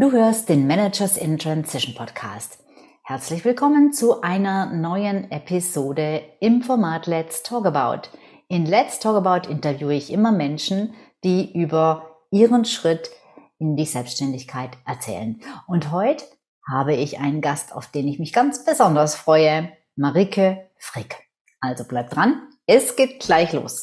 Du hörst den Managers in Transition Podcast. Herzlich willkommen zu einer neuen Episode im Format Let's Talk About. In Let's Talk About interviewe ich immer Menschen, die über ihren Schritt in die Selbstständigkeit erzählen. Und heute habe ich einen Gast, auf den ich mich ganz besonders freue, Marike Frick. Also bleib dran, es geht gleich los.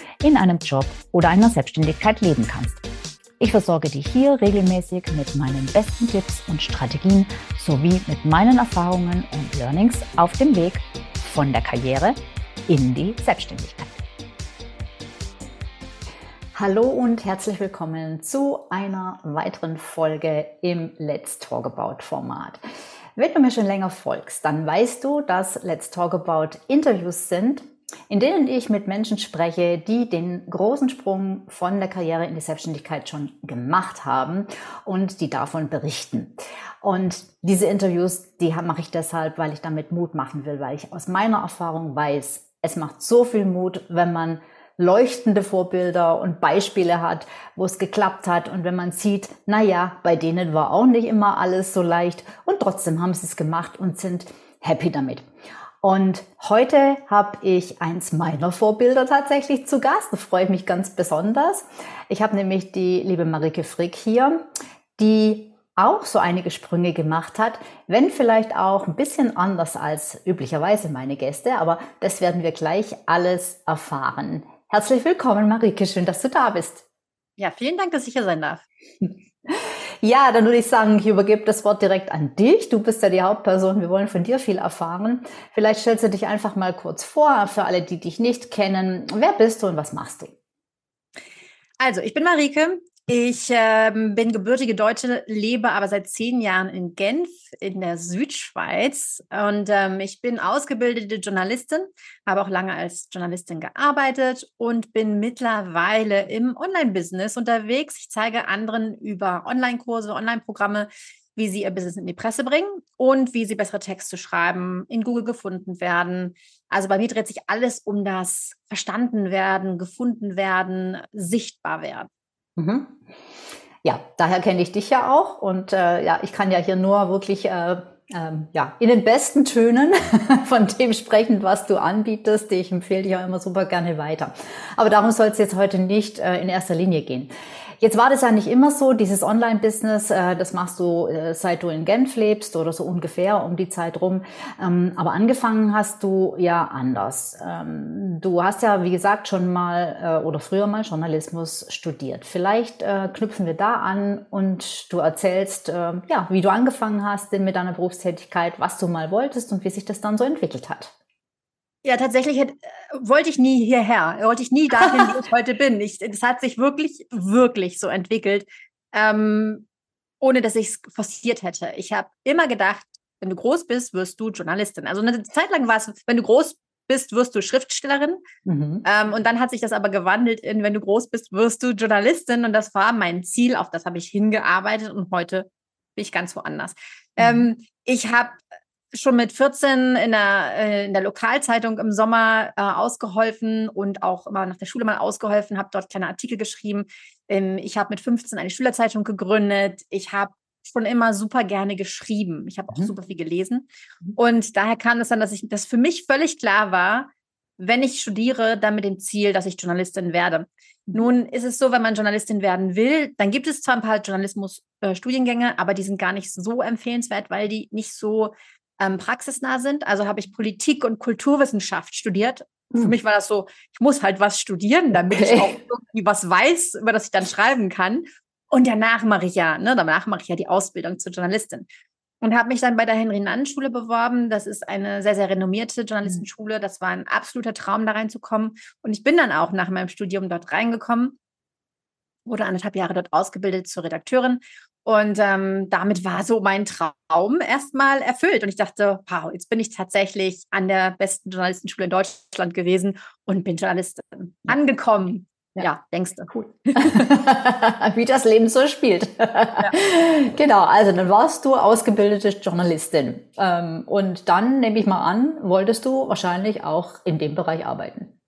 in einem Job oder einer Selbstständigkeit leben kannst. Ich versorge dich hier regelmäßig mit meinen besten Tipps und Strategien sowie mit meinen Erfahrungen und Learnings auf dem Weg von der Karriere in die Selbstständigkeit. Hallo und herzlich willkommen zu einer weiteren Folge im Let's Talk About Format. Wenn du mir schon länger folgst, dann weißt du, dass Let's Talk About Interviews sind, in denen ich mit Menschen spreche, die den großen Sprung von der Karriere in die Selbstständigkeit schon gemacht haben und die davon berichten. Und diese Interviews, die mache ich deshalb, weil ich damit Mut machen will, weil ich aus meiner Erfahrung weiß, es macht so viel Mut, wenn man leuchtende Vorbilder und Beispiele hat, wo es geklappt hat und wenn man sieht, na ja, bei denen war auch nicht immer alles so leicht und trotzdem haben sie es gemacht und sind happy damit. Und heute habe ich eins meiner Vorbilder tatsächlich zu Gast. Das freut mich ganz besonders. Ich habe nämlich die liebe Marike Frick hier, die auch so einige Sprünge gemacht hat, wenn vielleicht auch ein bisschen anders als üblicherweise meine Gäste, aber das werden wir gleich alles erfahren. Herzlich willkommen, Marike, schön, dass du da bist. Ja, vielen Dank, dass ich hier sein darf. Ja, dann würde ich sagen, ich übergebe das Wort direkt an dich. Du bist ja die Hauptperson. Wir wollen von dir viel erfahren. Vielleicht stellst du dich einfach mal kurz vor für alle, die dich nicht kennen. Wer bist du und was machst du? Also, ich bin Marike. Ich ähm, bin gebürtige Deutsche, lebe aber seit zehn Jahren in Genf in der Südschweiz und ähm, ich bin ausgebildete Journalistin, habe auch lange als Journalistin gearbeitet und bin mittlerweile im Online-Business unterwegs. Ich zeige anderen über Online-Kurse, Online-Programme, wie sie ihr Business in die Presse bringen und wie sie bessere Texte schreiben, in Google gefunden werden. Also bei mir dreht sich alles um das Verstanden werden, gefunden werden, sichtbar werden. Mhm. Ja, daher kenne ich dich ja auch und äh, ja, ich kann ja hier nur wirklich äh, ähm, ja, in den besten Tönen von dem sprechen, was du anbietest. Ich empfehle dich auch immer super gerne weiter. Aber darum soll es jetzt heute nicht äh, in erster Linie gehen. Jetzt war das ja nicht immer so, dieses Online-Business, äh, das machst du, äh, seit du in Genf lebst oder so ungefähr um die Zeit rum. Ähm, aber angefangen hast du ja anders. Ähm, du hast ja, wie gesagt, schon mal äh, oder früher mal Journalismus studiert. Vielleicht knüpfen wir da an und du erzählst, äh, ja, wie du angefangen hast mit deiner Berufstätigkeit, was du mal wolltest und wie sich das dann so entwickelt hat. Ja, tatsächlich hätte, äh, wollte ich nie hierher, wollte ich nie dahin, wo ich heute bin. Ich, das hat sich wirklich, wirklich so entwickelt, ähm, ohne dass ich es forciert hätte. Ich habe immer gedacht, wenn du groß bist, wirst du Journalistin. Also eine Zeit lang war es, wenn du groß bist, wirst du Schriftstellerin. Mhm. Ähm, und dann hat sich das aber gewandelt in, wenn du groß bist, wirst du Journalistin. Und das war mein Ziel, auf das habe ich hingearbeitet und heute bin ich ganz woanders. Mhm. Ähm, ich habe schon mit 14 in der, äh, in der Lokalzeitung im Sommer äh, ausgeholfen und auch immer nach der Schule mal ausgeholfen, habe dort kleine Artikel geschrieben. Ähm, ich habe mit 15 eine Schülerzeitung gegründet. Ich habe schon immer super gerne geschrieben. Ich habe auch mhm. super viel gelesen. Mhm. Und daher kam es dann, dass ich, das für mich völlig klar war, wenn ich studiere, dann mit dem Ziel, dass ich Journalistin werde. Mhm. Nun ist es so, wenn man Journalistin werden will, dann gibt es zwar ein paar Journalismus-Studiengänge, äh, aber die sind gar nicht so empfehlenswert, weil die nicht so ähm, praxisnah sind. Also habe ich Politik und Kulturwissenschaft studiert. Hm. Für mich war das so, ich muss halt was studieren, damit okay. ich auch irgendwie was weiß, über das ich dann schreiben kann. Und danach mache ich ja, ne, danach mache ich ja die Ausbildung zur Journalistin. Und habe mich dann bei der Henry-Nann-Schule beworben. Das ist eine sehr, sehr renommierte Journalistenschule. Das war ein absoluter Traum, da reinzukommen. Und ich bin dann auch nach meinem Studium dort reingekommen wurde anderthalb Jahre dort ausgebildet zur Redakteurin. Und ähm, damit war so mein Traum erstmal erfüllt. Und ich dachte, wow, jetzt bin ich tatsächlich an der besten Journalistenschule in Deutschland gewesen und bin Journalistin angekommen. Ja, ja denkst du. Cool. Wie das Leben so spielt. Ja. Genau, also dann warst du ausgebildete Journalistin. Ähm, und dann, nehme ich mal an, wolltest du wahrscheinlich auch in dem Bereich arbeiten.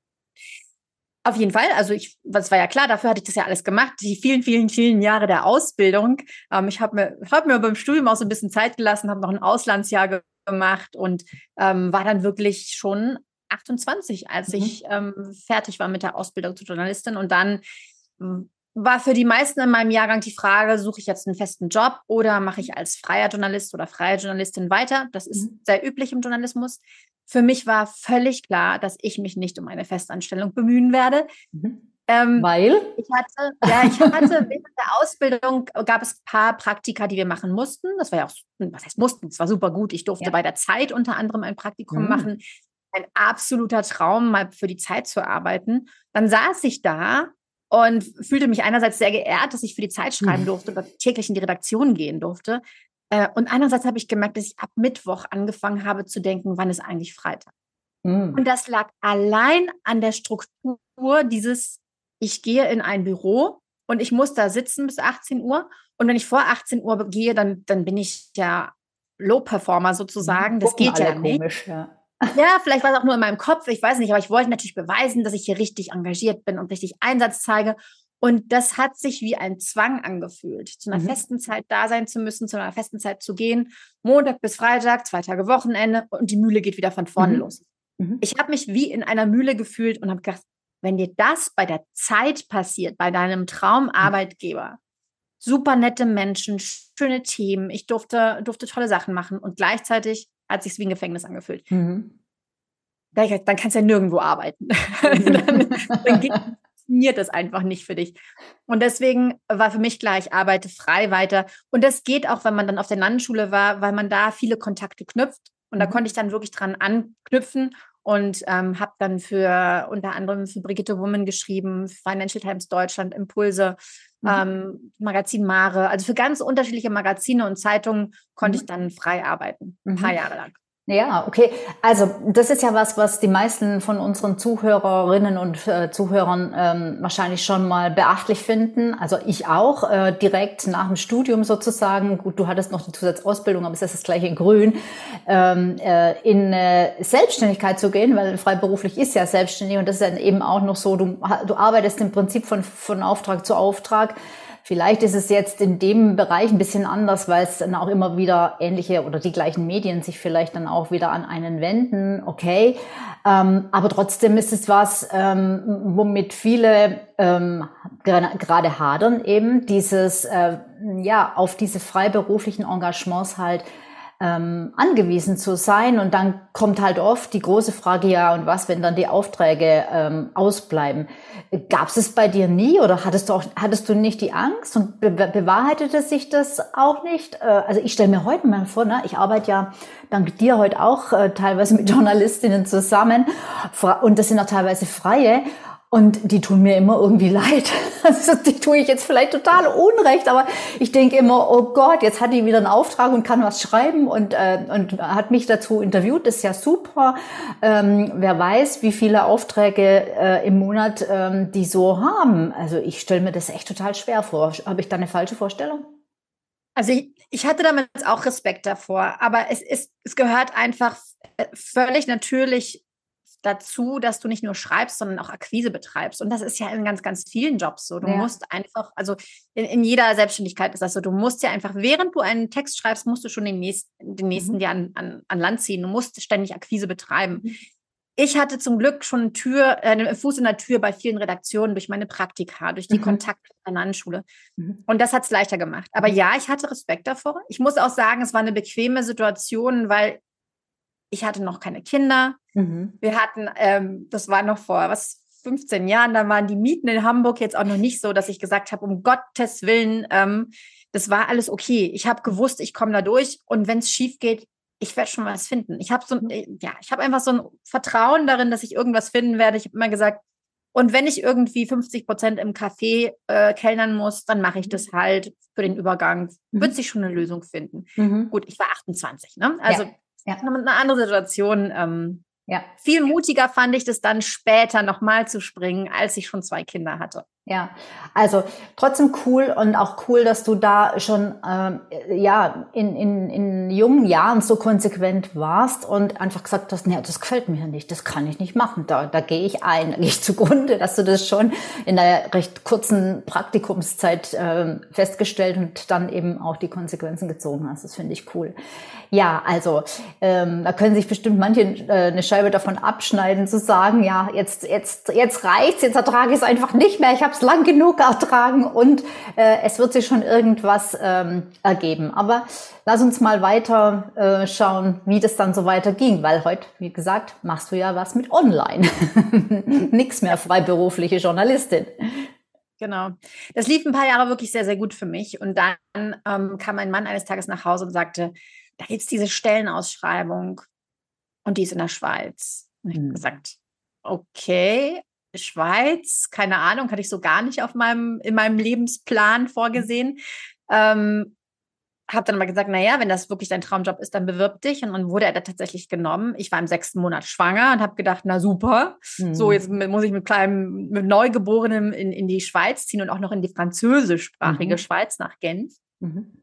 Auf jeden Fall. Also ich, das war ja klar, dafür hatte ich das ja alles gemacht. Die vielen, vielen, vielen Jahre der Ausbildung. Ähm, ich habe mir, hab mir beim Studium auch so ein bisschen Zeit gelassen, habe noch ein Auslandsjahr gemacht und ähm, war dann wirklich schon 28, als mhm. ich ähm, fertig war mit der Ausbildung zur Journalistin. Und dann hm, war für die meisten in meinem Jahrgang die Frage, suche ich jetzt einen festen Job oder mache ich als freier Journalist oder freie Journalistin weiter? Das ist mhm. sehr üblich im Journalismus. Für mich war völlig klar, dass ich mich nicht um eine Festanstellung bemühen werde. Mhm. Ähm, Weil? Ich hatte, ja, ich hatte während der Ausbildung gab es ein paar Praktika, die wir machen mussten. Das war ja auch, was heißt mussten? Es war super gut. Ich durfte ja. bei der Zeit unter anderem ein Praktikum mhm. machen. Ein absoluter Traum, mal für die Zeit zu arbeiten. Dann saß ich da und fühlte mich einerseits sehr geehrt, dass ich für die Zeit schreiben mhm. durfte oder täglich in die Redaktion gehen durfte. Äh, und einerseits habe ich gemerkt, dass ich ab Mittwoch angefangen habe zu denken, wann ist eigentlich Freitag? Mhm. Und das lag allein an der Struktur dieses, ich gehe in ein Büro und ich muss da sitzen bis 18 Uhr. Und wenn ich vor 18 Uhr gehe, dann, dann bin ich ja Low-Performer sozusagen. Das geht ja nicht. Komisch, ja. Ja, vielleicht war es auch nur in meinem Kopf, ich weiß nicht, aber ich wollte natürlich beweisen, dass ich hier richtig engagiert bin und richtig Einsatz zeige. Und das hat sich wie ein Zwang angefühlt, zu einer mhm. festen Zeit da sein zu müssen, zu einer festen Zeit zu gehen. Montag bis Freitag, zwei Tage Wochenende und die Mühle geht wieder von vorne mhm. los. Mhm. Ich habe mich wie in einer Mühle gefühlt und habe gedacht, wenn dir das bei der Zeit passiert, bei deinem Traumarbeitgeber, super nette Menschen, schöne Themen, ich durfte, durfte tolle Sachen machen und gleichzeitig hat sich wie ein Gefängnis angefühlt. Mhm. Dann, dann kannst du ja nirgendwo arbeiten. dann, dann geht, funktioniert das einfach nicht für dich. Und deswegen war für mich klar, ich arbeite frei weiter. Und das geht auch, wenn man dann auf der Landesschule war, weil man da viele Kontakte knüpft. Und da mhm. konnte ich dann wirklich dran anknüpfen und ähm, habe dann für unter anderem für Brigitte Woman geschrieben, Financial Times Deutschland, Impulse, mhm. ähm, Magazin Mare. Also für ganz unterschiedliche Magazine und Zeitungen konnte mhm. ich dann frei arbeiten, ein paar mhm. Jahre lang. Ja, okay. Also das ist ja was, was die meisten von unseren Zuhörerinnen und äh, Zuhörern ähm, wahrscheinlich schon mal beachtlich finden. Also ich auch, äh, direkt nach dem Studium sozusagen. Gut, du hattest noch die Zusatzausbildung, aber es ist das gleiche in Grün, ähm, äh, in äh, Selbstständigkeit zu gehen, weil freiberuflich ist ja selbstständig und das ist dann eben auch noch so, du, du arbeitest im Prinzip von, von Auftrag zu Auftrag. Vielleicht ist es jetzt in dem Bereich ein bisschen anders, weil es dann auch immer wieder ähnliche oder die gleichen Medien sich vielleicht dann auch wieder an einen wenden. Okay, ähm, aber trotzdem ist es was, ähm, womit viele ähm, gerade hadern eben dieses äh, ja auf diese freiberuflichen Engagements halt ähm, angewiesen zu sein. Und dann kommt halt oft die große Frage, ja, und was, wenn dann die Aufträge ähm, ausbleiben? Gab es bei dir nie oder hattest du, auch, hattest du nicht die Angst und be bewahrheitete sich das auch nicht? Äh, also ich stelle mir heute mal vor, ne, ich arbeite ja dank dir heute auch äh, teilweise mit Journalistinnen zusammen und das sind auch teilweise freie. Und die tun mir immer irgendwie leid. Also die tue ich jetzt vielleicht total unrecht, aber ich denke immer, oh Gott, jetzt hat die wieder einen Auftrag und kann was schreiben und, äh, und hat mich dazu interviewt. Das ist ja super. Ähm, wer weiß, wie viele Aufträge äh, im Monat ähm, die so haben. Also ich stelle mir das echt total schwer vor. Habe ich da eine falsche Vorstellung? Also ich, ich hatte damals auch Respekt davor, aber es ist, es gehört einfach äh, völlig natürlich dazu, dass du nicht nur schreibst, sondern auch Akquise betreibst. Und das ist ja in ganz, ganz vielen Jobs so. Du ja. musst einfach, also in, in, jeder Selbstständigkeit ist das so, du musst ja einfach, während du einen Text schreibst, musst du schon den nächsten, den nächsten mhm. dir an, an, an Land ziehen. Du musst ständig Akquise betreiben. Mhm. Ich hatte zum Glück schon eine Tür, äh, einen Fuß in der Tür bei vielen Redaktionen durch meine Praktika, durch die mhm. Kontakte an der Landesschule. Mhm. Und das hat es leichter gemacht. Aber mhm. ja, ich hatte Respekt davor. Ich muss auch sagen, es war eine bequeme Situation, weil ich hatte noch keine Kinder. Mhm. Wir hatten, ähm, das war noch vor was 15 Jahren, da waren die Mieten in Hamburg jetzt auch noch nicht so, dass ich gesagt habe, um Gottes Willen, ähm, das war alles okay. Ich habe gewusst, ich komme da durch und wenn es schief geht, ich werde schon was finden. Ich habe so, mhm. äh, ja, ich habe einfach so ein Vertrauen darin, dass ich irgendwas finden werde. Ich habe immer gesagt, Und wenn ich irgendwie 50 Prozent im Café äh, kellnern muss, dann mache ich das halt für den Übergang. Mhm. Wird sich schon eine Lösung finden. Mhm. Gut, ich war 28, ne? Also ja. Ja. eine andere Situation. Ähm, ja. Viel mutiger fand ich das dann später nochmal zu springen, als ich schon zwei Kinder hatte. Ja, also trotzdem cool und auch cool, dass du da schon ähm, ja in, in, in jungen Jahren so konsequent warst und einfach gesagt hast, nee, das gefällt mir nicht, das kann ich nicht machen, da, da gehe ich ein, da gehe ich zugrunde, dass du das schon in der recht kurzen Praktikumszeit äh, festgestellt und dann eben auch die Konsequenzen gezogen hast. Das finde ich cool. Ja, also ähm, da können sich bestimmt manche äh, eine Scheibe davon abschneiden, zu sagen, ja, jetzt, jetzt, jetzt reicht's, jetzt ertrage ich es einfach nicht mehr, ich habe es lang genug ertragen und äh, es wird sich schon irgendwas ähm, ergeben. Aber lass uns mal weiter äh, schauen, wie das dann so weiter ging, weil heute, wie gesagt, machst du ja was mit Online. Nix mehr freiberufliche Journalistin. Genau. Das lief ein paar Jahre wirklich sehr, sehr gut für mich. Und dann ähm, kam mein Mann eines Tages nach Hause und sagte, da gibt es diese Stellenausschreibung und die ist in der Schweiz. Und ich habe hm. gesagt, okay, Schweiz, keine Ahnung, hatte ich so gar nicht auf meinem, in meinem Lebensplan vorgesehen. Ähm, habe dann mal gesagt, naja, wenn das wirklich dein Traumjob ist, dann bewirb dich. Und dann wurde er da tatsächlich genommen. Ich war im sechsten Monat schwanger und habe gedacht, na super, mhm. so jetzt muss ich mit kleinem, mit Neugeborenem in, in die Schweiz ziehen und auch noch in die französischsprachige mhm. Schweiz nach Genf. Mhm.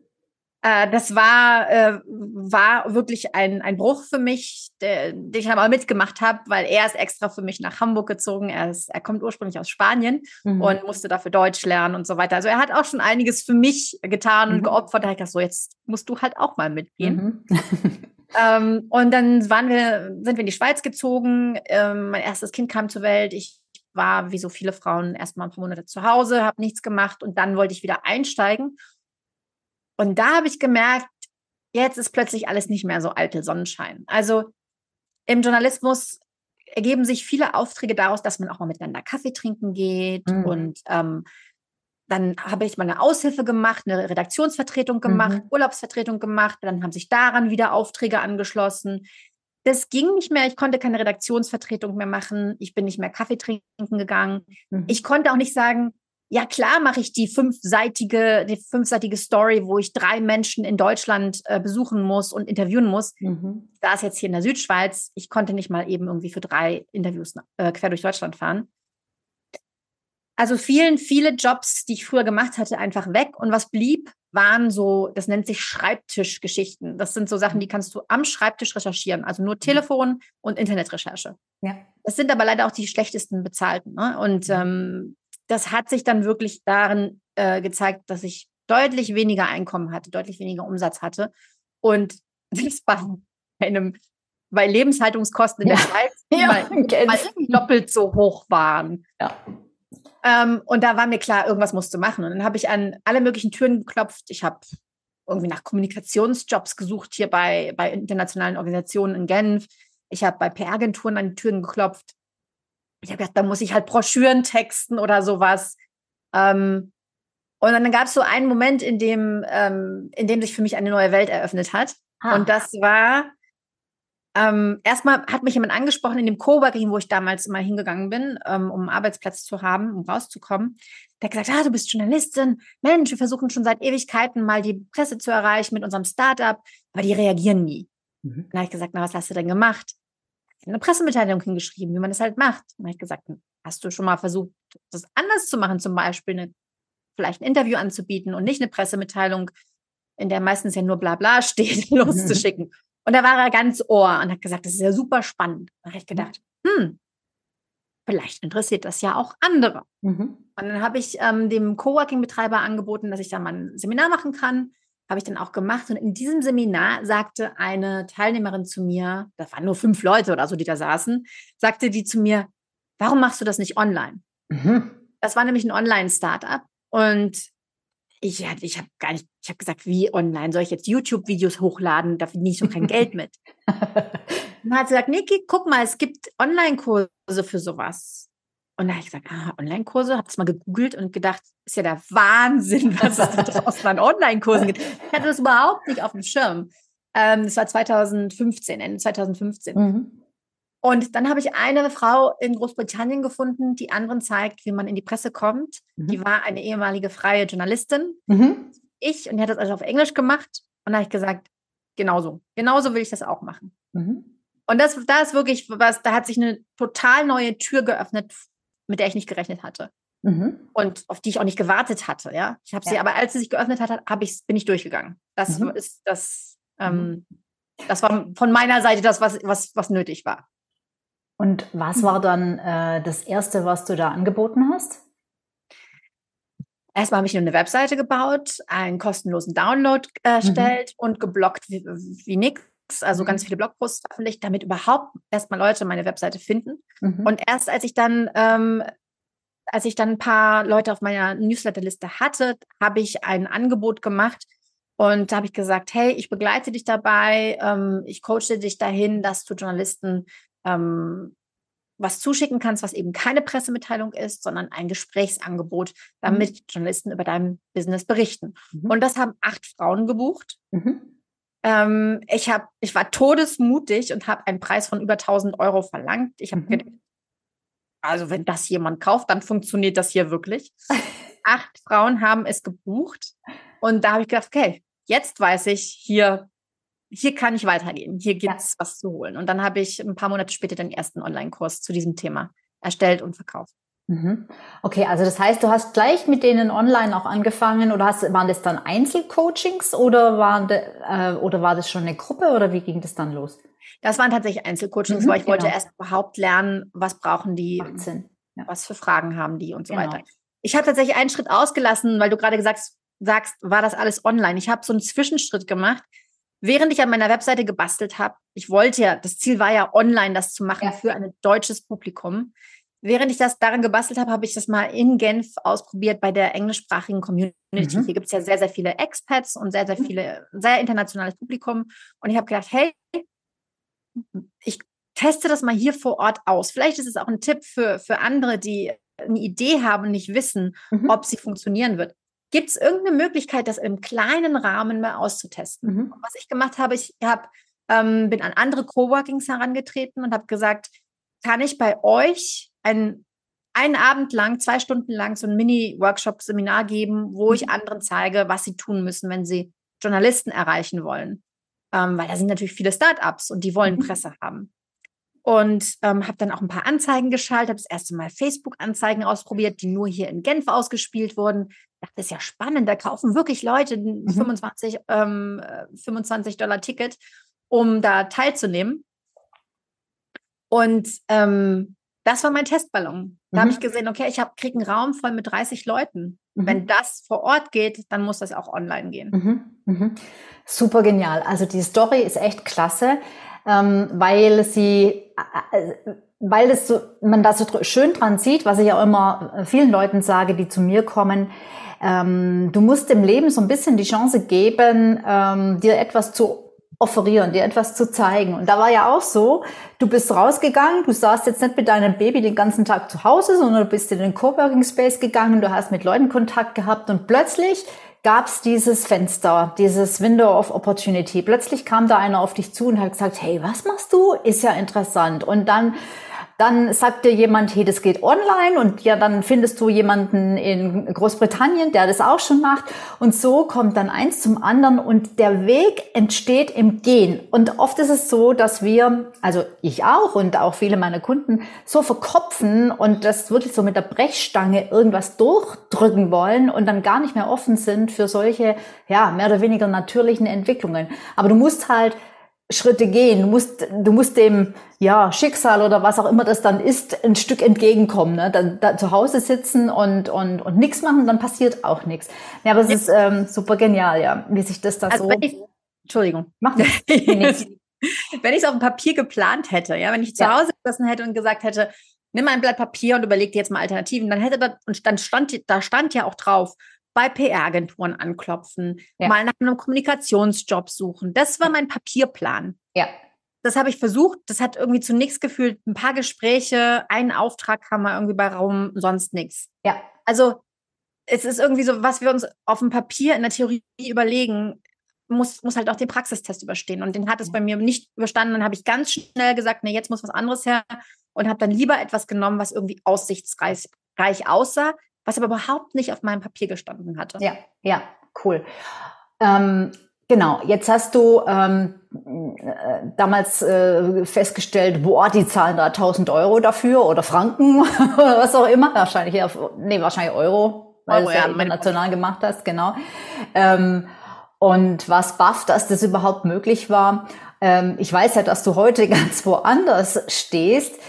Äh, das war, äh, war wirklich ein, ein Bruch für mich, der, den ich aber mitgemacht habe, weil er ist extra für mich nach Hamburg gezogen. Er, ist, er kommt ursprünglich aus Spanien mhm. und musste dafür Deutsch lernen und so weiter. Also er hat auch schon einiges für mich getan mhm. und geopfert. Da habe ich gedacht, so jetzt musst du halt auch mal mitgehen. Mhm. ähm, und dann waren wir, sind wir in die Schweiz gezogen. Ähm, mein erstes Kind kam zur Welt. Ich war wie so viele Frauen erstmal ein paar Monate zu Hause, habe nichts gemacht und dann wollte ich wieder einsteigen. Und da habe ich gemerkt, jetzt ist plötzlich alles nicht mehr so alte Sonnenschein. Also im Journalismus ergeben sich viele Aufträge daraus, dass man auch mal miteinander Kaffee trinken geht. Mhm. Und ähm, dann habe ich mal eine Aushilfe gemacht, eine Redaktionsvertretung gemacht, mhm. Urlaubsvertretung gemacht. Dann haben sich daran wieder Aufträge angeschlossen. Das ging nicht mehr. Ich konnte keine Redaktionsvertretung mehr machen. Ich bin nicht mehr Kaffee trinken gegangen. Mhm. Ich konnte auch nicht sagen, ja klar mache ich die fünfseitige, die fünfseitige Story, wo ich drei Menschen in Deutschland äh, besuchen muss und interviewen muss. Mhm. Da ist jetzt hier in der Südschweiz. Ich konnte nicht mal eben irgendwie für drei Interviews äh, quer durch Deutschland fahren. Also vielen, viele Jobs, die ich früher gemacht hatte, einfach weg. Und was blieb, waren so, das nennt sich Schreibtischgeschichten. Das sind so Sachen, die kannst du am Schreibtisch recherchieren. Also nur mhm. Telefon und Internetrecherche. Ja. Das sind aber leider auch die schlechtesten bezahlten. Ne? Und mhm. ähm, das hat sich dann wirklich darin äh, gezeigt, dass ich deutlich weniger Einkommen hatte, deutlich weniger Umsatz hatte. Und das bei einem, bei Lebenshaltungskosten in ja. der Schweiz ja, mal doppelt so hoch waren. Ja. Ähm, und da war mir klar, irgendwas musste machen. Und dann habe ich an alle möglichen Türen geklopft. Ich habe irgendwie nach Kommunikationsjobs gesucht hier bei, bei internationalen Organisationen in Genf. Ich habe bei PR-Agenturen an die Türen geklopft ich habe gedacht, da muss ich halt Broschüren texten oder sowas. Ähm, und dann gab es so einen Moment, in dem, ähm, in dem sich für mich eine neue Welt eröffnet hat. Ah. Und das war, ähm, erstmal hat mich jemand angesprochen in dem Coworking, wo ich damals immer hingegangen bin, ähm, um einen Arbeitsplatz zu haben, um rauszukommen. Der hat gesagt, ah, du bist Journalistin. Mensch, wir versuchen schon seit Ewigkeiten mal die Presse zu erreichen mit unserem Startup, aber die reagieren nie. Mhm. Dann habe ich gesagt, na, was hast du denn gemacht? Eine Pressemitteilung hingeschrieben, wie man das halt macht. Und habe ich gesagt, hast du schon mal versucht, das anders zu machen, zum Beispiel eine, vielleicht ein Interview anzubieten und nicht eine Pressemitteilung, in der meistens ja nur Blabla steht, loszuschicken. Und da war er ganz ohr und hat gesagt, das ist ja super spannend. Da habe ich gedacht, hm, vielleicht interessiert das ja auch andere. Mhm. Und dann habe ich ähm, dem Coworking-Betreiber angeboten, dass ich da mal ein Seminar machen kann habe ich dann auch gemacht. Und in diesem Seminar sagte eine Teilnehmerin zu mir, das waren nur fünf Leute oder so, die da saßen, sagte die zu mir, warum machst du das nicht online? Mhm. Das war nämlich ein Online-Startup. Und ich, ich habe gar nicht, ich habe gesagt, wie online? Soll ich jetzt YouTube-Videos hochladen? Da verdiene ich doch kein Geld mit. dann hat sie gesagt, Niki, guck mal, es gibt Online-Kurse für sowas. Und da habe ich gesagt, ah, Online-Kurse, habe es mal gegoogelt und gedacht, ist ja der Wahnsinn, was es da draußen an Online-Kursen gibt. Ich hatte das überhaupt nicht auf dem Schirm. Ähm, das war 2015, Ende 2015. Mhm. Und dann habe ich eine Frau in Großbritannien gefunden, die anderen zeigt, wie man in die Presse kommt. Mhm. Die war eine ehemalige freie Journalistin. Mhm. Ich, und die hat das also auf Englisch gemacht. Und da habe ich gesagt, genauso, genauso will ich das auch machen. Mhm. Und das, da ist wirklich was, da hat sich eine total neue Tür geöffnet, mit der ich nicht gerechnet hatte. Mhm. Und auf die ich auch nicht gewartet hatte, ja. Ich habe sie, ja. aber als sie sich geöffnet hat, habe ich, bin ich durchgegangen. Das mhm. ist das, ähm, mhm. das war von meiner Seite das, was, was, was nötig war. Und was war dann äh, das Erste, was du da angeboten hast? Erstmal habe ich eine Webseite gebaut, einen kostenlosen Download erstellt mhm. und geblockt wie, wie nix. Also ganz mhm. viele Blogposts veröffentlicht, damit überhaupt erstmal Leute meine Webseite finden. Mhm. Und erst als ich dann, ähm, als ich dann ein paar Leute auf meiner Newsletterliste hatte, habe ich ein Angebot gemacht, und da habe ich gesagt, hey, ich begleite dich dabei, ähm, ich coache dich dahin, dass du Journalisten ähm, was zuschicken kannst, was eben keine Pressemitteilung ist, sondern ein Gesprächsangebot, damit mhm. Journalisten über dein Business berichten. Mhm. Und das haben acht Frauen gebucht. Mhm. Ähm, ich, hab, ich war todesmutig und habe einen Preis von über 1000 Euro verlangt. Ich habe mhm. gedacht, also wenn das jemand kauft, dann funktioniert das hier wirklich. acht Frauen haben es gebucht. Und da habe ich gedacht, okay, jetzt weiß ich, hier hier kann ich weitergehen, hier gibt es ja. was zu holen. Und dann habe ich ein paar Monate später den ersten Online-Kurs zu diesem Thema erstellt und verkauft. Mhm. Okay, also das heißt, du hast gleich mit denen online auch angefangen oder hast, waren das dann Einzelcoachings oder, waren de, äh, oder war das schon eine Gruppe oder wie ging das dann los? Das waren tatsächlich Einzelcoachings, mhm, weil ich genau. wollte erst überhaupt lernen, was brauchen die, ja. was für Fragen haben die und so genau. weiter. Ich habe tatsächlich einen Schritt ausgelassen, weil du gerade gesagt sagst, war das alles online. Ich habe so einen Zwischenschritt gemacht während ich an meiner Webseite gebastelt habe, ich wollte ja, das Ziel war ja online das zu machen ja. für ein deutsches Publikum. Während ich das daran gebastelt habe, habe ich das mal in Genf ausprobiert bei der englischsprachigen Community. Mhm. Hier gibt es ja sehr, sehr viele Expats und sehr, sehr mhm. viele, sehr internationales Publikum. Und ich habe gedacht, hey, ich teste das mal hier vor Ort aus. Vielleicht ist es auch ein Tipp für, für andere, die eine Idee haben und nicht wissen, mhm. ob sie funktionieren wird. Gibt es irgendeine Möglichkeit, das im kleinen Rahmen mal auszutesten? Mhm. was ich gemacht habe, ich hab, ähm, bin an andere Coworkings herangetreten und habe gesagt, kann ich bei euch ein, einen Abend lang, zwei Stunden lang so ein Mini-Workshop-Seminar geben, wo mhm. ich anderen zeige, was sie tun müssen, wenn sie Journalisten erreichen wollen. Ähm, weil da sind natürlich viele Startups und die wollen mhm. Presse haben und ähm, habe dann auch ein paar Anzeigen geschaltet, habe das erste Mal Facebook-Anzeigen ausprobiert, die nur hier in Genf ausgespielt wurden. Ich dachte, das ist ja spannend, da kaufen wirklich Leute ein mhm. 25, ähm, 25 Dollar Ticket, um da teilzunehmen. Und ähm, das war mein Testballon. Da mhm. habe ich gesehen, okay, ich kriege einen Raum voll mit 30 Leuten. Mhm. Wenn das vor Ort geht, dann muss das auch online gehen. Mhm. mhm. Super genial. Also die Story ist echt klasse ähm, weil sie, äh, weil es so, man da so schön dran sieht, was ich auch immer vielen Leuten sage, die zu mir kommen, ähm, du musst dem Leben so ein bisschen die Chance geben, ähm, dir etwas zu offerieren, dir etwas zu zeigen. Und da war ja auch so, du bist rausgegangen, du saßt jetzt nicht mit deinem Baby den ganzen Tag zu Hause, sondern du bist in den Coworking Space gegangen, du hast mit Leuten Kontakt gehabt und plötzlich gab es dieses Fenster, dieses Window of Opportunity. Plötzlich kam da einer auf dich zu und hat gesagt, hey, was machst du? Ist ja interessant. Und dann dann sagt dir jemand, hey, das geht online und ja, dann findest du jemanden in Großbritannien, der das auch schon macht. Und so kommt dann eins zum anderen und der Weg entsteht im Gehen. Und oft ist es so, dass wir, also ich auch und auch viele meiner Kunden, so verkopfen und das wirklich so mit der Brechstange irgendwas durchdrücken wollen und dann gar nicht mehr offen sind für solche, ja, mehr oder weniger natürlichen Entwicklungen. Aber du musst halt Schritte gehen. Du musst, du musst dem ja, Schicksal oder was auch immer das dann ist, ein Stück entgegenkommen. Ne? Dann da zu Hause sitzen und, und, und nichts machen, dann passiert auch nichts. Ja, aber es ist ähm, super genial, ja, wie sich das da also so. Ich, Entschuldigung. Mach das. wenn ich es auf dem Papier geplant hätte, ja, wenn ich zu ja. Hause gesessen hätte und gesagt hätte, nimm mal ein Blatt Papier und überleg dir jetzt mal Alternativen, dann hätte da, und dann stand, da stand ja auch drauf, bei PR-Agenturen anklopfen, ja. mal nach einem Kommunikationsjob suchen. Das war mein Papierplan. Ja. Das habe ich versucht. Das hat irgendwie zu nichts gefühlt. Ein paar Gespräche, einen Auftrag kam mal irgendwie bei Raum, sonst nichts. Ja. Also es ist irgendwie so, was wir uns auf dem Papier in der Theorie überlegen, muss, muss halt auch den Praxistest überstehen. Und den hat es bei mir nicht überstanden. Dann habe ich ganz schnell gesagt, nee, jetzt muss was anderes her. Und habe dann lieber etwas genommen, was irgendwie aussichtsreich aussah, was aber überhaupt nicht auf meinem Papier gestanden hatte. Ja, ja, cool. Ähm, genau, jetzt hast du ähm, äh, damals äh, festgestellt, boah, die zahlen da 1000 Euro dafür oder Franken oder was auch immer. Wahrscheinlich, ja, nee, wahrscheinlich Euro, weil Euro, du es ja, ja international gemacht hast, genau. Ähm, und was baff, dass das überhaupt möglich war. Ähm, ich weiß ja, dass du heute ganz woanders stehst.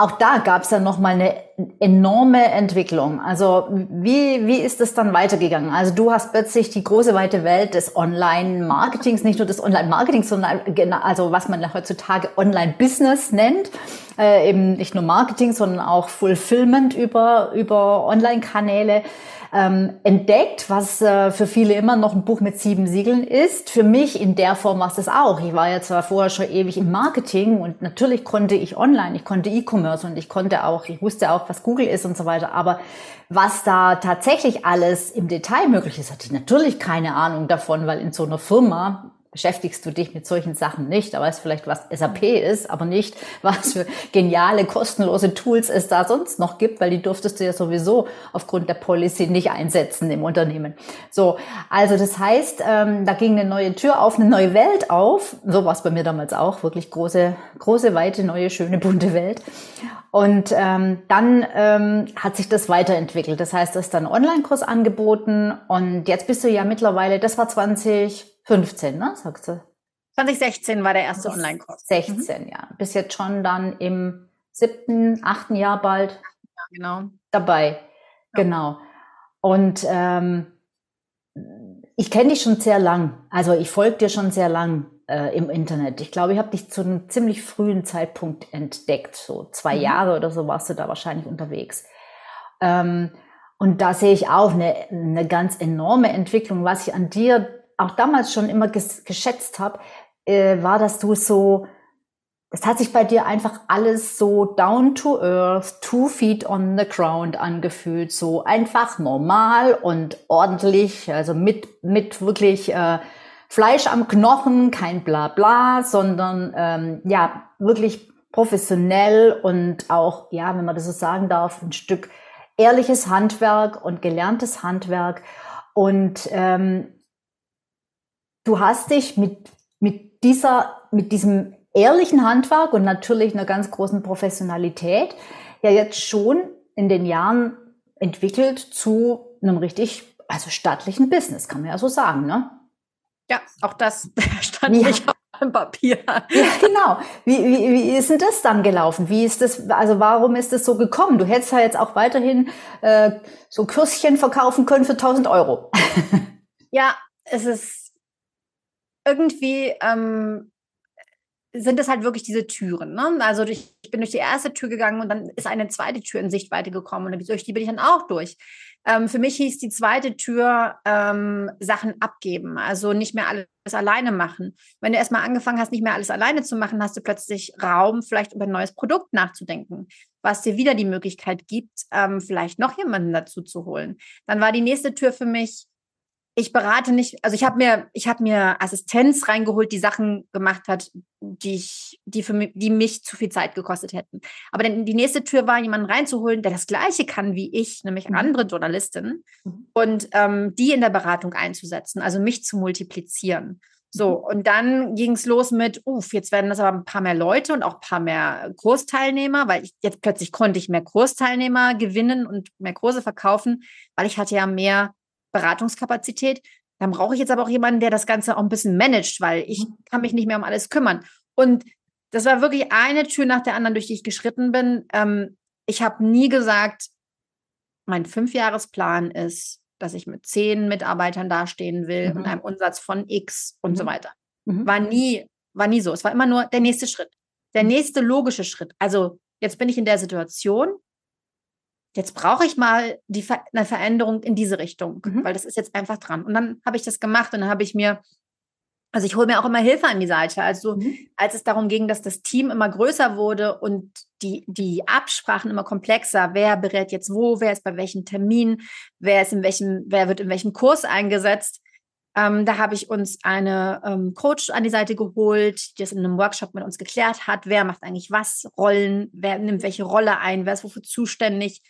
Auch da gab es ja noch mal eine enorme Entwicklung. Also wie, wie ist es dann weitergegangen? Also du hast plötzlich die große weite Welt des Online-Marketings, nicht nur des Online-Marketings, sondern also was man heutzutage Online-Business nennt, äh, eben nicht nur Marketing, sondern auch Fulfillment über, über Online-Kanäle ähm, entdeckt, was äh, für viele immer noch ein Buch mit sieben Siegeln ist. Für mich in der Form war es das auch. Ich war ja zwar vorher schon ewig im Marketing und natürlich konnte ich online, ich konnte E-Commerce und ich konnte auch, ich wusste auch, was Google ist und so weiter, aber was da tatsächlich alles im Detail möglich ist, hatte ich natürlich keine Ahnung davon, weil in so einer Firma beschäftigst du dich mit solchen Sachen nicht, aber weißt vielleicht, was SAP ist, aber nicht, was für geniale, kostenlose Tools es da sonst noch gibt, weil die durftest du ja sowieso aufgrund der Policy nicht einsetzen im Unternehmen. So, also das heißt, ähm, da ging eine neue Tür auf, eine neue Welt auf. So war es bei mir damals auch, wirklich große, große, weite, neue, schöne, bunte Welt. Und ähm, dann ähm, hat sich das weiterentwickelt. Das heißt, du hast dann Online-Kurs angeboten und jetzt bist du ja mittlerweile, das war 20 15, ne, sagst du? 2016 war der erste Online-Kurs. 16, mhm. ja. Bis jetzt schon dann im siebten, achten Jahr bald ja, genau. dabei. Ja. Genau. Und ähm, ich kenne dich schon sehr lang. Also ich folge dir schon sehr lang äh, im Internet. Ich glaube, ich habe dich zu einem ziemlich frühen Zeitpunkt entdeckt. So zwei mhm. Jahre oder so warst du da wahrscheinlich unterwegs. Ähm, und da sehe ich auch eine, eine ganz enorme Entwicklung, was ich an dir auch damals schon immer ges geschätzt habe, äh, war, dass du so, es hat sich bei dir einfach alles so down to earth, two feet on the ground angefühlt, so einfach normal und ordentlich, also mit, mit wirklich äh, Fleisch am Knochen, kein Blabla, sondern ähm, ja, wirklich professionell und auch, ja, wenn man das so sagen darf, ein Stück ehrliches Handwerk und gelerntes Handwerk. Und ähm, du hast dich mit, mit dieser, mit diesem ehrlichen Handwerk und natürlich einer ganz großen Professionalität ja jetzt schon in den Jahren entwickelt zu einem richtig, also staatlichen Business, kann man ja so sagen, ne? Ja, auch das stand ja. nicht auf dem Papier. Ja, genau. Wie, wie, wie ist denn das dann gelaufen? Wie ist das, also warum ist das so gekommen? Du hättest ja jetzt auch weiterhin äh, so Kürschen verkaufen können für 1000 Euro. Ja, es ist irgendwie ähm, sind es halt wirklich diese Türen. Ne? Also ich, ich, bin durch die erste Tür gegangen und dann ist eine zweite Tür in Sichtweite gekommen und durch die bin ich dann auch durch. Ähm, für mich hieß die zweite Tür ähm, Sachen abgeben, also nicht mehr alles alleine machen. Wenn du erstmal angefangen hast, nicht mehr alles alleine zu machen, hast du plötzlich Raum, vielleicht über ein neues Produkt nachzudenken, was dir wieder die Möglichkeit gibt, ähm, vielleicht noch jemanden dazu zu holen. Dann war die nächste Tür für mich, ich berate nicht, also ich habe mir, ich habe mir Assistenz reingeholt, die Sachen gemacht hat, die ich, die für mich, die mich zu viel Zeit gekostet hätten. Aber dann die nächste Tür war, jemanden reinzuholen, der das Gleiche kann wie ich, nämlich mhm. andere Journalistin, mhm. und ähm, die in der Beratung einzusetzen, also mich zu multiplizieren. So, mhm. und dann ging es los mit, uff, jetzt werden das aber ein paar mehr Leute und auch ein paar mehr Kursteilnehmer, weil ich jetzt plötzlich konnte ich mehr Kursteilnehmer gewinnen und mehr Kurse verkaufen, weil ich hatte ja mehr Beratungskapazität. Dann brauche ich jetzt aber auch jemanden, der das Ganze auch ein bisschen managt, weil ich mhm. kann mich nicht mehr um alles kümmern. Und das war wirklich eine Tür nach der anderen, durch die ich geschritten bin. Ähm, ich habe nie gesagt, mein Fünfjahresplan ist, dass ich mit zehn Mitarbeitern dastehen will mhm. und einem Umsatz von X und mhm. so weiter. Mhm. War nie, war nie so. Es war immer nur der nächste Schritt. Der mhm. nächste logische Schritt. Also jetzt bin ich in der Situation, jetzt brauche ich mal die Ver eine Veränderung in diese Richtung, mhm. weil das ist jetzt einfach dran. Und dann habe ich das gemacht und dann habe ich mir, also ich hole mir auch immer Hilfe an die Seite. Also mhm. als es darum ging, dass das Team immer größer wurde und die, die Absprachen immer komplexer, wer berät jetzt wo, wer ist bei welchem Termin, wer ist in welchem, wer wird in welchem Kurs eingesetzt, Ähm, da habe ich uns eine ähm, Coach an die Seite geholt, die das in einem Workshop mit uns geklärt hat. Wer macht eigentlich was? Rollen? Wer nimmt welche Rolle ein? Wer ist wofür zuständig?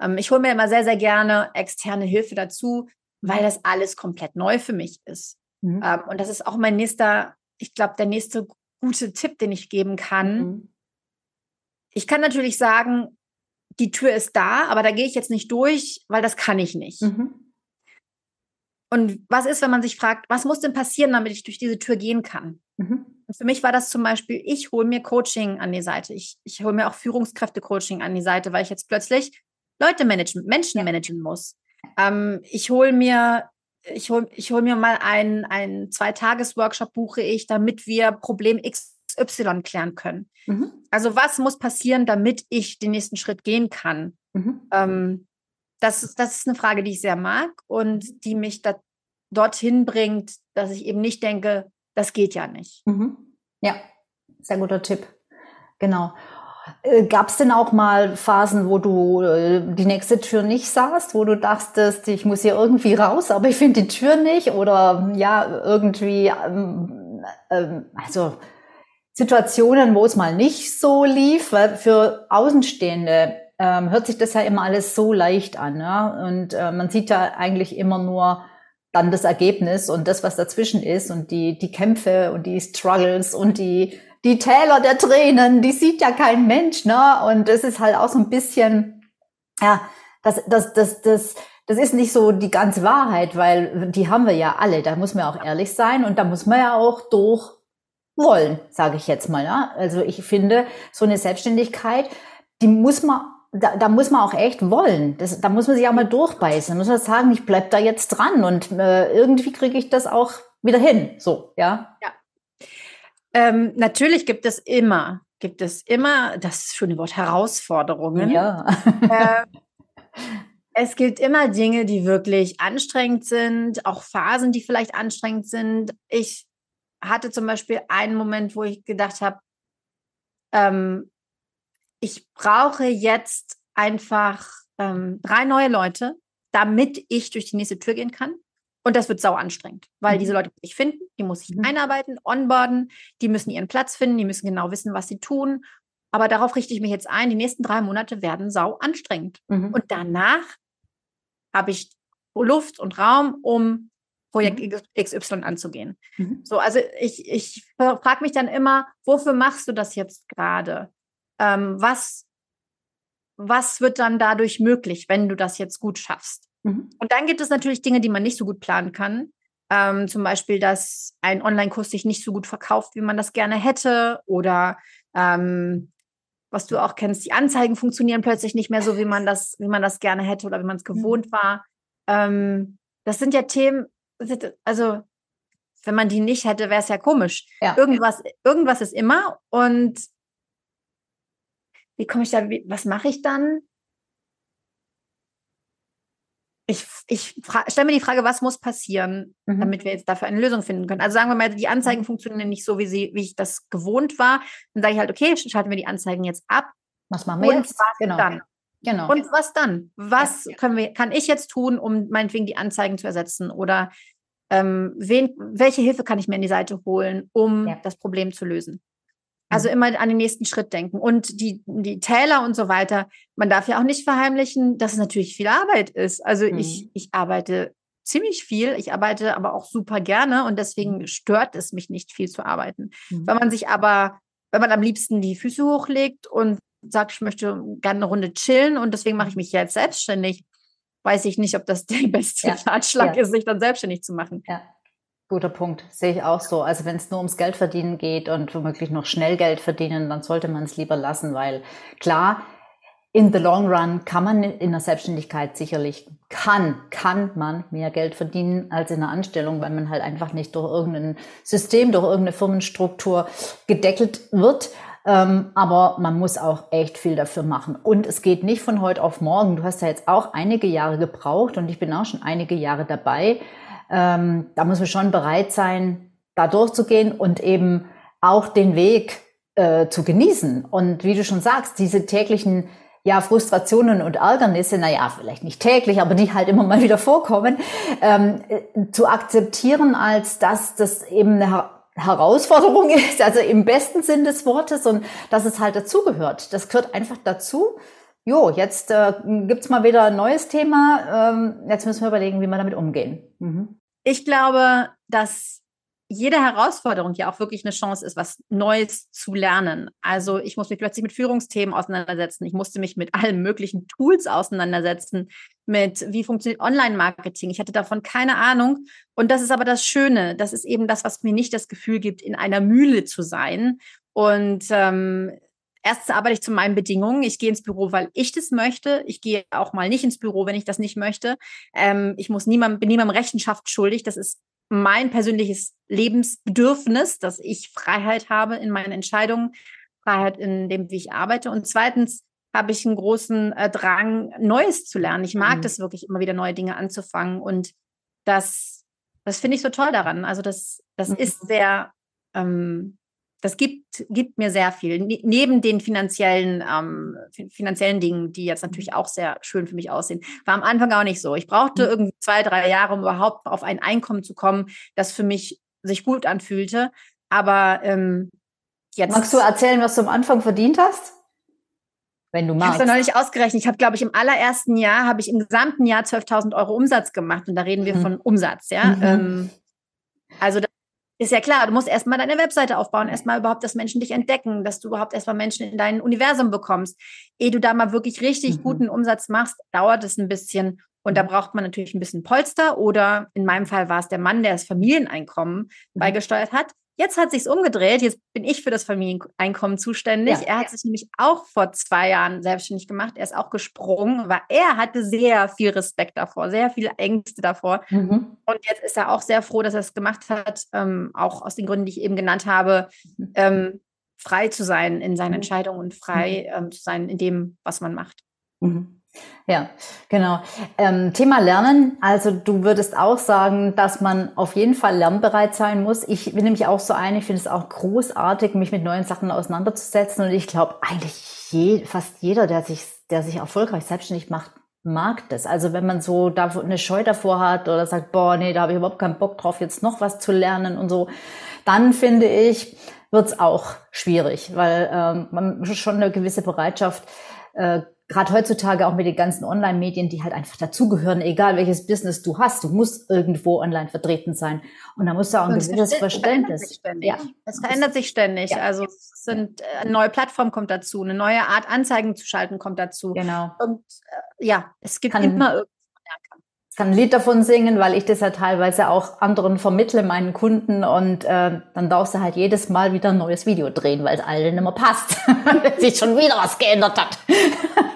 Ähm, ich hole mir immer sehr, sehr gerne externe Hilfe dazu, weil das alles komplett neu für mich ist. Mhm. Ähm, und das ist auch mein nächster, ich glaube, der nächste gute Tipp, den ich geben kann. Mhm. Ich kann natürlich sagen, die Tür ist da, aber da gehe ich jetzt nicht durch, weil das kann ich nicht. Mhm. Und was ist, wenn man sich fragt, was muss denn passieren, damit ich durch diese Tür gehen kann? Mhm. Für mich war das zum Beispiel, ich hole mir Coaching an die Seite. Ich, ich hole mir auch Führungskräfte-Coaching an die Seite, weil ich jetzt plötzlich Leute managen, Menschen managen muss. Ähm, ich hole mir, ich hol, ich hol mir mal einen, einen Zwei-Tages-Workshop, buche ich, damit wir Problem XY klären können. Mhm. Also was muss passieren, damit ich den nächsten Schritt gehen kann? Mhm. Ähm, das, das ist eine Frage, die ich sehr mag und die mich da, dorthin bringt, dass ich eben nicht denke, das geht ja nicht. Mhm. Ja, sehr guter Tipp. Genau. Äh, Gab es denn auch mal Phasen, wo du äh, die nächste Tür nicht sahst, wo du dachtest, ich muss hier irgendwie raus, aber ich finde die Tür nicht? Oder ja, irgendwie, ähm, ähm, also Situationen, wo es mal nicht so lief, weil für Außenstehende ähm, hört sich das ja immer alles so leicht an. Ja? Und äh, man sieht ja eigentlich immer nur dann das Ergebnis und das, was dazwischen ist und die, die Kämpfe und die Struggles und die die Täler der Tränen, die sieht ja kein Mensch, ne? Und das ist halt auch so ein bisschen, ja, das, das, das, das, das ist nicht so die ganze Wahrheit, weil die haben wir ja alle. Da muss man auch ehrlich sein und da muss man ja auch durch wollen, sage ich jetzt mal. Ja? Also ich finde, so eine Selbstständigkeit, die muss man, da, da muss man auch echt wollen. Das, da muss man sich auch mal durchbeißen. Da muss man sagen, ich bleib da jetzt dran und äh, irgendwie kriege ich das auch wieder hin. So, ja. Ja, ähm, natürlich gibt es immer, gibt es immer, das schöne Wort, Herausforderungen. Ja. äh, es gibt immer Dinge, die wirklich anstrengend sind, auch Phasen, die vielleicht anstrengend sind. Ich hatte zum Beispiel einen Moment, wo ich gedacht habe, ähm, ich brauche jetzt einfach ähm, drei neue Leute, damit ich durch die nächste Tür gehen kann. Und das wird sau anstrengend, weil mhm. diese Leute muss ich finden, die muss ich mhm. einarbeiten, onboarden, die müssen ihren Platz finden, die müssen genau wissen, was sie tun. Aber darauf richte ich mich jetzt ein. Die nächsten drei Monate werden sau anstrengend. Mhm. Und danach habe ich Luft und Raum, um Projekt mhm. XY anzugehen. Mhm. So, also ich, ich frage mich dann immer, wofür machst du das jetzt gerade? Ähm, was, was wird dann dadurch möglich, wenn du das jetzt gut schaffst? Mhm. Und dann gibt es natürlich Dinge, die man nicht so gut planen kann. Ähm, zum Beispiel, dass ein Online-Kurs sich nicht so gut verkauft, wie man das gerne hätte. Oder ähm, was du auch kennst, die Anzeigen funktionieren plötzlich nicht mehr so, wie man das, wie man das gerne hätte oder wie man es mhm. gewohnt mhm. war. Ähm, das sind ja Themen, also wenn man die nicht hätte, wäre es ja komisch. Ja. Irgendwas, irgendwas ist immer. Und wie komme ich da, wie, was mache ich dann? ich, ich stelle mir die Frage, was muss passieren, mhm. damit wir jetzt dafür eine Lösung finden können. Also sagen wir mal, die Anzeigen mhm. funktionieren nicht so, wie, sie, wie ich das gewohnt war. Dann sage ich halt, okay, schalten wir die Anzeigen jetzt ab. Was machen wir Und jetzt? Was genau. dann? Genau. Und was dann? Was ja, ja. können wir, kann ich jetzt tun, um meinetwegen die Anzeigen zu ersetzen? Oder ähm, wen, welche Hilfe kann ich mir in die Seite holen, um ja. das Problem zu lösen? Also mhm. immer an den nächsten Schritt denken. Und die, die Täler und so weiter, man darf ja auch nicht verheimlichen, dass es natürlich viel Arbeit ist. Also mhm. ich, ich arbeite ziemlich viel, ich arbeite aber auch super gerne und deswegen mhm. stört es mich nicht viel zu arbeiten. Mhm. Wenn man sich aber, wenn man am liebsten die Füße hochlegt und sagt, ich möchte gerne eine Runde chillen und deswegen mache ich mich jetzt selbstständig, weiß ich nicht, ob das der beste ja. Ratschlag ja. ist, sich dann selbstständig zu machen. Ja. Guter Punkt, sehe ich auch so. Also wenn es nur ums Geld verdienen geht und womöglich noch schnell Geld verdienen, dann sollte man es lieber lassen, weil klar, in the long run kann man in der Selbstständigkeit sicherlich, kann, kann man mehr Geld verdienen als in der Anstellung, weil man halt einfach nicht durch irgendein System, durch irgendeine Firmenstruktur gedeckelt wird. Ähm, aber man muss auch echt viel dafür machen. Und es geht nicht von heute auf morgen. Du hast ja jetzt auch einige Jahre gebraucht und ich bin auch schon einige Jahre dabei ähm, da muss man schon bereit sein, da durchzugehen und eben auch den Weg äh, zu genießen. Und wie du schon sagst, diese täglichen ja, Frustrationen und Ärgernisse, naja, vielleicht nicht täglich, aber die halt immer mal wieder vorkommen, ähm, äh, zu akzeptieren, als dass das eben eine Herausforderung ist, also im besten Sinn des Wortes und dass es halt dazugehört. Das gehört einfach dazu. Jo, jetzt äh, gibt's mal wieder ein neues Thema. Ähm, jetzt müssen wir überlegen, wie wir damit umgehen. Mhm. Ich glaube, dass jede Herausforderung ja auch wirklich eine Chance ist, was Neues zu lernen. Also ich muss mich plötzlich mit Führungsthemen auseinandersetzen. Ich musste mich mit allen möglichen Tools auseinandersetzen, mit wie funktioniert Online-Marketing. Ich hatte davon keine Ahnung. Und das ist aber das Schöne. Das ist eben das, was mir nicht das Gefühl gibt, in einer Mühle zu sein. Und ähm, Erstens arbeite ich zu meinen Bedingungen. Ich gehe ins Büro, weil ich das möchte. Ich gehe auch mal nicht ins Büro, wenn ich das nicht möchte. Ähm, ich muss niemandem, bin niemandem Rechenschaft schuldig. Das ist mein persönliches Lebensbedürfnis, dass ich Freiheit habe in meinen Entscheidungen, Freiheit in dem, wie ich arbeite. Und zweitens habe ich einen großen äh, Drang, Neues zu lernen. Ich mag mhm. das wirklich immer wieder neue Dinge anzufangen. Und das, das finde ich so toll daran. Also das, das mhm. ist sehr, ähm, das gibt, gibt mir sehr viel. Ne neben den finanziellen, ähm, finanziellen Dingen, die jetzt natürlich auch sehr schön für mich aussehen, war am Anfang auch nicht so. Ich brauchte mhm. irgendwie zwei, drei Jahre, um überhaupt auf ein Einkommen zu kommen, das für mich sich gut anfühlte. Aber ähm, jetzt. Magst du erzählen, was du am Anfang verdient hast? Wenn du magst. Ich habe es neulich ausgerechnet. Ich habe, glaube ich, im allerersten Jahr habe ich im gesamten Jahr 12.000 Euro Umsatz gemacht. Und da reden wir mhm. von Umsatz, ja. Mhm. Ähm, also ist ja klar, du musst erstmal deine Webseite aufbauen, erstmal überhaupt, dass Menschen dich entdecken, dass du überhaupt erstmal Menschen in dein Universum bekommst. Ehe du da mal wirklich richtig mhm. guten Umsatz machst, dauert es ein bisschen. Und da braucht man natürlich ein bisschen Polster oder in meinem Fall war es der Mann, der das Familieneinkommen mhm. beigesteuert hat. Jetzt hat sich's umgedreht. Jetzt bin ich für das Familieneinkommen zuständig. Ja, er hat sich nämlich auch vor zwei Jahren selbstständig gemacht. Er ist auch gesprungen, weil er hatte sehr viel Respekt davor, sehr viele Ängste davor. Mhm. Und jetzt ist er auch sehr froh, dass er es gemacht hat, ähm, auch aus den Gründen, die ich eben genannt habe, ähm, frei zu sein in seinen mhm. Entscheidungen und frei mhm. ähm, zu sein in dem, was man macht. Mhm. Ja, genau. Ähm, Thema Lernen. Also du würdest auch sagen, dass man auf jeden Fall lernbereit sein muss. Ich bin nämlich auch so eine, ich finde es auch großartig, mich mit neuen Sachen auseinanderzusetzen. Und ich glaube, eigentlich je, fast jeder, der sich, der sich erfolgreich selbstständig macht, mag das. Also wenn man so da eine Scheu davor hat oder sagt, boah, nee, da habe ich überhaupt keinen Bock drauf, jetzt noch was zu lernen und so, dann finde ich, wird's auch schwierig, weil ähm, man schon eine gewisse Bereitschaft äh, gerade heutzutage auch mit den ganzen Online-Medien, die halt einfach dazugehören, egal welches Business du hast, du musst irgendwo online vertreten sein. Und da musst du auch ein gewisses Verständnis. Ja. Es verändert sich ständig. Ja. Also es sind, äh, eine neue Plattform kommt dazu, eine neue Art Anzeigen zu schalten kommt dazu. Genau. Und äh, ja, es gibt Kann, immer irgendwas kann ein Lied davon singen, weil ich das ja teilweise auch anderen vermittle, meinen Kunden. Und äh, dann darfst du halt jedes Mal wieder ein neues Video drehen, weil es allen immer passt. sich schon wieder was geändert hat.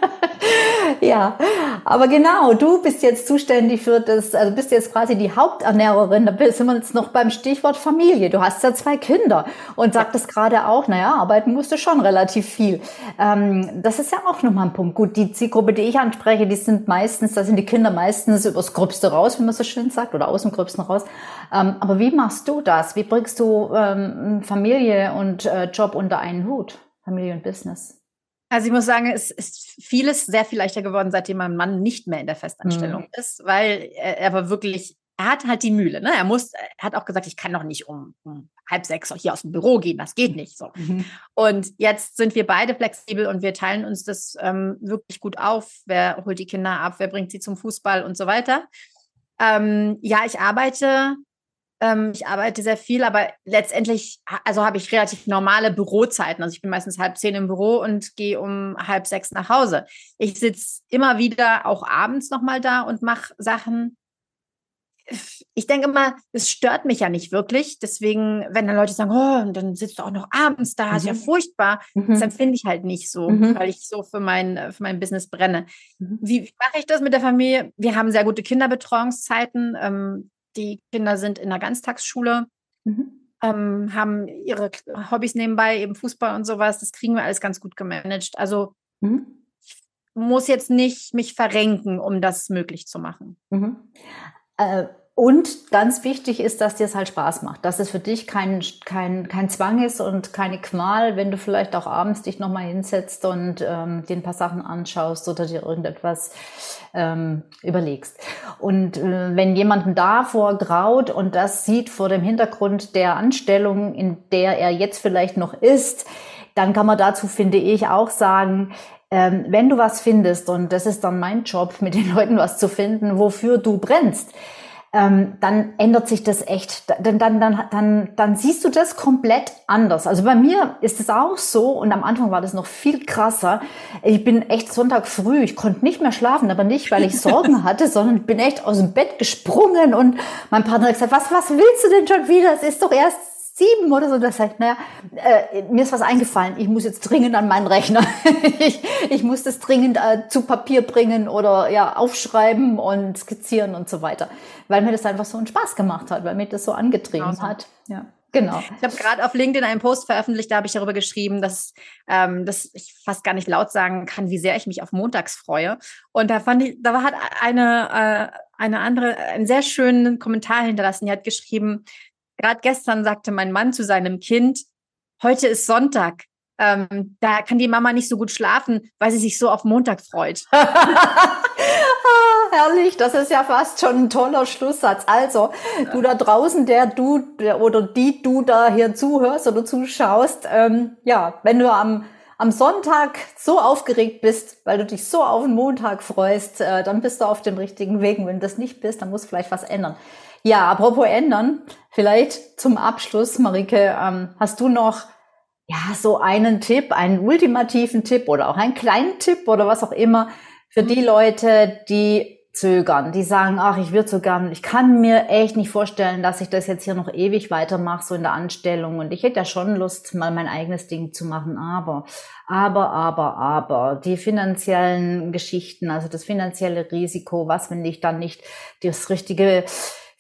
ja, aber genau, du bist jetzt zuständig für das, also bist jetzt quasi die Haupternährerin. Da sind wir jetzt noch beim Stichwort Familie. Du hast ja zwei Kinder und sagtest gerade auch, naja, arbeiten musst du schon relativ viel. Ähm, das ist ja auch nochmal ein Punkt. Gut, die Zielgruppe, die ich anspreche, die sind meistens, da sind die Kinder meistens übers Gröbste raus, wie man so schön sagt, oder aus dem Gröbsten raus. Ähm, aber wie machst du das? Wie bringst du ähm, Familie und äh, Job unter einen Hut? Familie und Business? Also ich muss sagen, es ist vieles sehr viel leichter geworden, seitdem mein Mann nicht mehr in der Festanstellung mhm. ist, weil er, er war wirklich, er hat halt die Mühle. Ne? Er muss, er hat auch gesagt, ich kann noch nicht um, um halb sechs hier aus dem Büro gehen, das geht nicht so. Mhm. Und jetzt sind wir beide flexibel und wir teilen uns das ähm, wirklich gut auf. Wer holt die Kinder ab, wer bringt sie zum Fußball und so weiter. Ähm, ja, ich arbeite ich arbeite sehr viel, aber letztendlich, also habe ich relativ normale Bürozeiten. Also ich bin meistens halb zehn im Büro und gehe um halb sechs nach Hause. Ich sitze immer wieder auch abends nochmal da und mache Sachen. Ich denke immer, es stört mich ja nicht wirklich. Deswegen, wenn dann Leute sagen, oh, dann sitzt du auch noch abends da, mhm. ist ja mhm. furchtbar, mhm. das empfinde ich halt nicht so, mhm. weil ich so für mein, für mein Business brenne. Mhm. Wie, wie mache ich das mit der Familie? Wir haben sehr gute Kinderbetreuungszeiten. Ähm, die Kinder sind in der Ganztagsschule, mhm. ähm, haben ihre Hobbys nebenbei, eben Fußball und sowas. Das kriegen wir alles ganz gut gemanagt. Also mhm. ich muss jetzt nicht mich verrenken, um das möglich zu machen. Mhm. Äh, Und ganz wichtig ist, dass dir es halt Spaß macht, dass es für dich kein, kein, kein Zwang ist und keine Qual, wenn du vielleicht auch abends dich nochmal hinsetzt und ähm, dir ein paar Sachen anschaust oder dir irgendetwas ähm, überlegst. Und äh, wenn jemanden davor graut und das sieht vor dem Hintergrund der Anstellung, in der er jetzt vielleicht noch ist, dann kann man dazu, finde ich, auch sagen, ähm, wenn du was findest, und das ist dann mein Job, mit den Leuten was zu finden, wofür du brennst, ähm, dann ändert sich das echt. Dann, dann, dann, dann, dann siehst du das komplett anders. Also bei mir ist es auch so und am Anfang war das noch viel krasser. Ich bin echt Sonntag früh, ich konnte nicht mehr schlafen, aber nicht, weil ich Sorgen hatte, sondern bin echt aus dem Bett gesprungen und mein Partner hat gesagt, was, was willst du denn schon wieder? Es ist doch erst sieben oder so. Das heißt, naja, äh, mir ist was eingefallen. Ich muss jetzt dringend an meinen Rechner. ich, ich muss das dringend äh, zu Papier bringen oder ja aufschreiben und skizzieren und so weiter, weil mir das einfach so einen Spaß gemacht hat, weil mir das so angetrieben genau. hat. Ja. Genau. Ich habe gerade auf LinkedIn einen Post veröffentlicht, da habe ich darüber geschrieben, dass, ähm, dass ich fast gar nicht laut sagen kann, wie sehr ich mich auf Montags freue. Und da fand ich, da hat eine, äh, eine andere einen sehr schönen Kommentar hinterlassen. Die hat geschrieben, Gerade gestern sagte mein Mann zu seinem Kind, heute ist Sonntag. Ähm, da kann die Mama nicht so gut schlafen, weil sie sich so auf Montag freut. herrlich, das ist ja fast schon ein toller Schlusssatz. Also, du da draußen, der du der, oder die du da hier zuhörst oder zuschaust, ähm, ja, wenn du am am Sonntag so aufgeregt bist, weil du dich so auf den Montag freust, äh, dann bist du auf dem richtigen Weg. Und wenn du das nicht bist, dann muss vielleicht was ändern. Ja, apropos ändern, vielleicht zum Abschluss, Marike, ähm, hast du noch ja so einen Tipp, einen ultimativen Tipp oder auch einen kleinen Tipp oder was auch immer für die Leute, die zögern, die sagen, ach, ich würde so gern, ich kann mir echt nicht vorstellen, dass ich das jetzt hier noch ewig weitermache, so in der Anstellung. Und ich hätte ja schon Lust, mal mein eigenes Ding zu machen, aber, aber, aber, aber, die finanziellen Geschichten, also das finanzielle Risiko, was, wenn ich dann nicht das richtige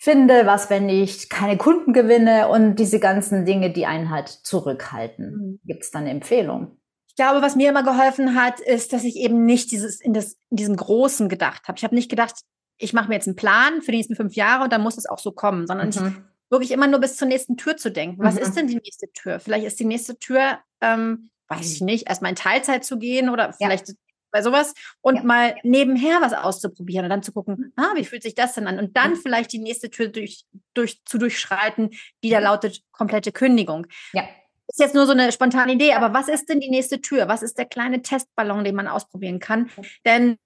finde, was, wenn ich keine Kunden gewinne und diese ganzen Dinge, die einen halt zurückhalten. Mhm. Gibt es da eine Empfehlung? Ich glaube, was mir immer geholfen hat, ist, dass ich eben nicht dieses in, das, in diesem Großen gedacht habe. Ich habe nicht gedacht, ich mache mir jetzt einen Plan für die nächsten fünf Jahre und dann muss es auch so kommen, sondern mhm. ich, wirklich immer nur bis zur nächsten Tür zu denken. Was mhm. ist denn die nächste Tür? Vielleicht ist die nächste Tür, ähm, weiß ich nicht, erstmal in Teilzeit zu gehen oder vielleicht ja bei sowas und ja. mal nebenher was auszuprobieren und dann zu gucken, ah, wie fühlt sich das denn an? Und dann mhm. vielleicht die nächste Tür durch, durch, zu durchschreiten, die da lautet komplette Kündigung. Ja. Ist jetzt nur so eine spontane Idee, aber was ist denn die nächste Tür? Was ist der kleine Testballon, den man ausprobieren kann? Denn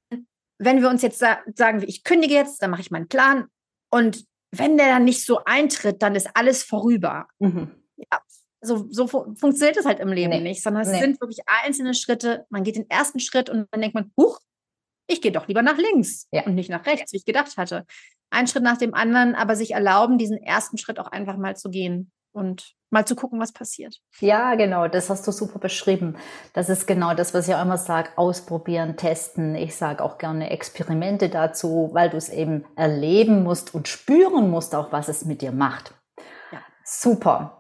wenn wir uns jetzt sa sagen, ich kündige jetzt, dann mache ich meinen Plan und wenn der dann nicht so eintritt, dann ist alles vorüber. Mhm. Ja, so, so fu funktioniert es halt im Leben nee. nicht, sondern es nee. sind wirklich einzelne Schritte. Man geht den ersten Schritt und dann denkt man, huch, ich gehe doch lieber nach links ja. und nicht nach rechts, wie ich gedacht hatte. Ein Schritt nach dem anderen, aber sich erlauben, diesen ersten Schritt auch einfach mal zu gehen und mal zu gucken, was passiert. Ja, genau, das hast du super beschrieben. Das ist genau das, was ich auch immer sage, ausprobieren, testen. Ich sage auch gerne Experimente dazu, weil du es eben erleben musst und spüren musst auch, was es mit dir macht. Ja. Super.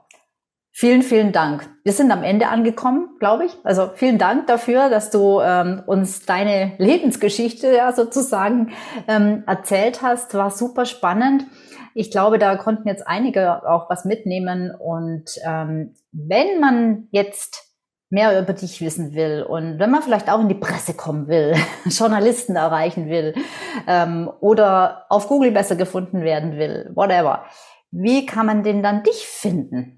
Vielen, vielen Dank. Wir sind am Ende angekommen, glaube ich. Also vielen Dank dafür, dass du ähm, uns deine Lebensgeschichte ja sozusagen ähm, erzählt hast. War super spannend. Ich glaube, da konnten jetzt einige auch was mitnehmen. Und ähm, wenn man jetzt mehr über dich wissen will und wenn man vielleicht auch in die Presse kommen will, Journalisten erreichen will ähm, oder auf Google besser gefunden werden will, whatever, wie kann man denn dann dich finden?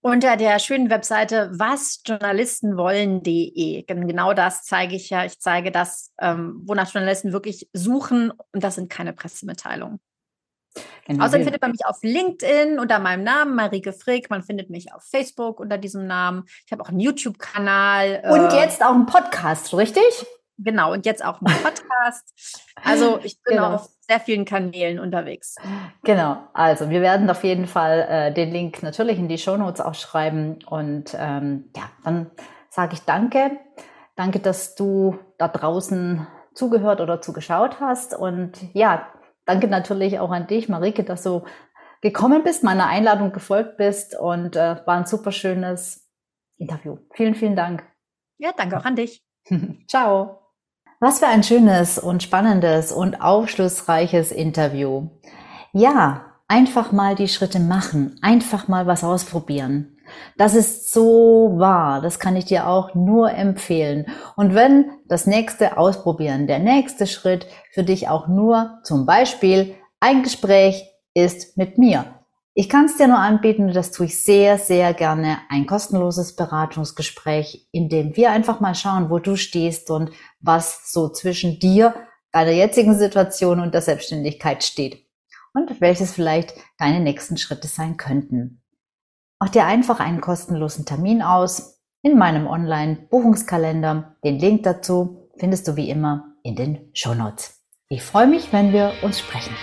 Unter der schönen Webseite wasjournalistenwollen.de. Genau das zeige ich ja. Ich zeige das, ähm, wonach Journalisten wirklich suchen und das sind keine Pressemitteilungen. Genau. Außerdem findet man mich auf LinkedIn unter meinem Namen, Marike Frick. Man findet mich auf Facebook unter diesem Namen. Ich habe auch einen YouTube-Kanal. Und äh, jetzt auch einen Podcast, richtig? Genau, und jetzt auch einen Podcast. Also ich bin genau. auf sehr vielen Kanälen unterwegs. Genau, also wir werden auf jeden Fall äh, den Link natürlich in die Shownotes auch schreiben. Und ähm, ja, dann sage ich danke. Danke, dass du da draußen zugehört oder zugeschaut hast. Und ja, danke natürlich auch an dich, Marike, dass du gekommen bist, meiner Einladung gefolgt bist und äh, war ein super schönes Interview. Vielen, vielen Dank. Ja, danke auch an dich. Ciao. Was für ein schönes und spannendes und aufschlussreiches Interview. Ja, einfach mal die Schritte machen, einfach mal was ausprobieren. Das ist so wahr, das kann ich dir auch nur empfehlen. Und wenn das nächste Ausprobieren, der nächste Schritt für dich auch nur zum Beispiel ein Gespräch ist mit mir. Ich kann es dir nur anbieten, das tue ich sehr, sehr gerne, ein kostenloses Beratungsgespräch, in dem wir einfach mal schauen, wo du stehst und was so zwischen dir, deiner jetzigen Situation und der Selbstständigkeit steht und welches vielleicht deine nächsten Schritte sein könnten. Mach dir einfach einen kostenlosen Termin aus in meinem Online-Buchungskalender. Den Link dazu findest du wie immer in den Show Notes. Ich freue mich, wenn wir uns sprechen.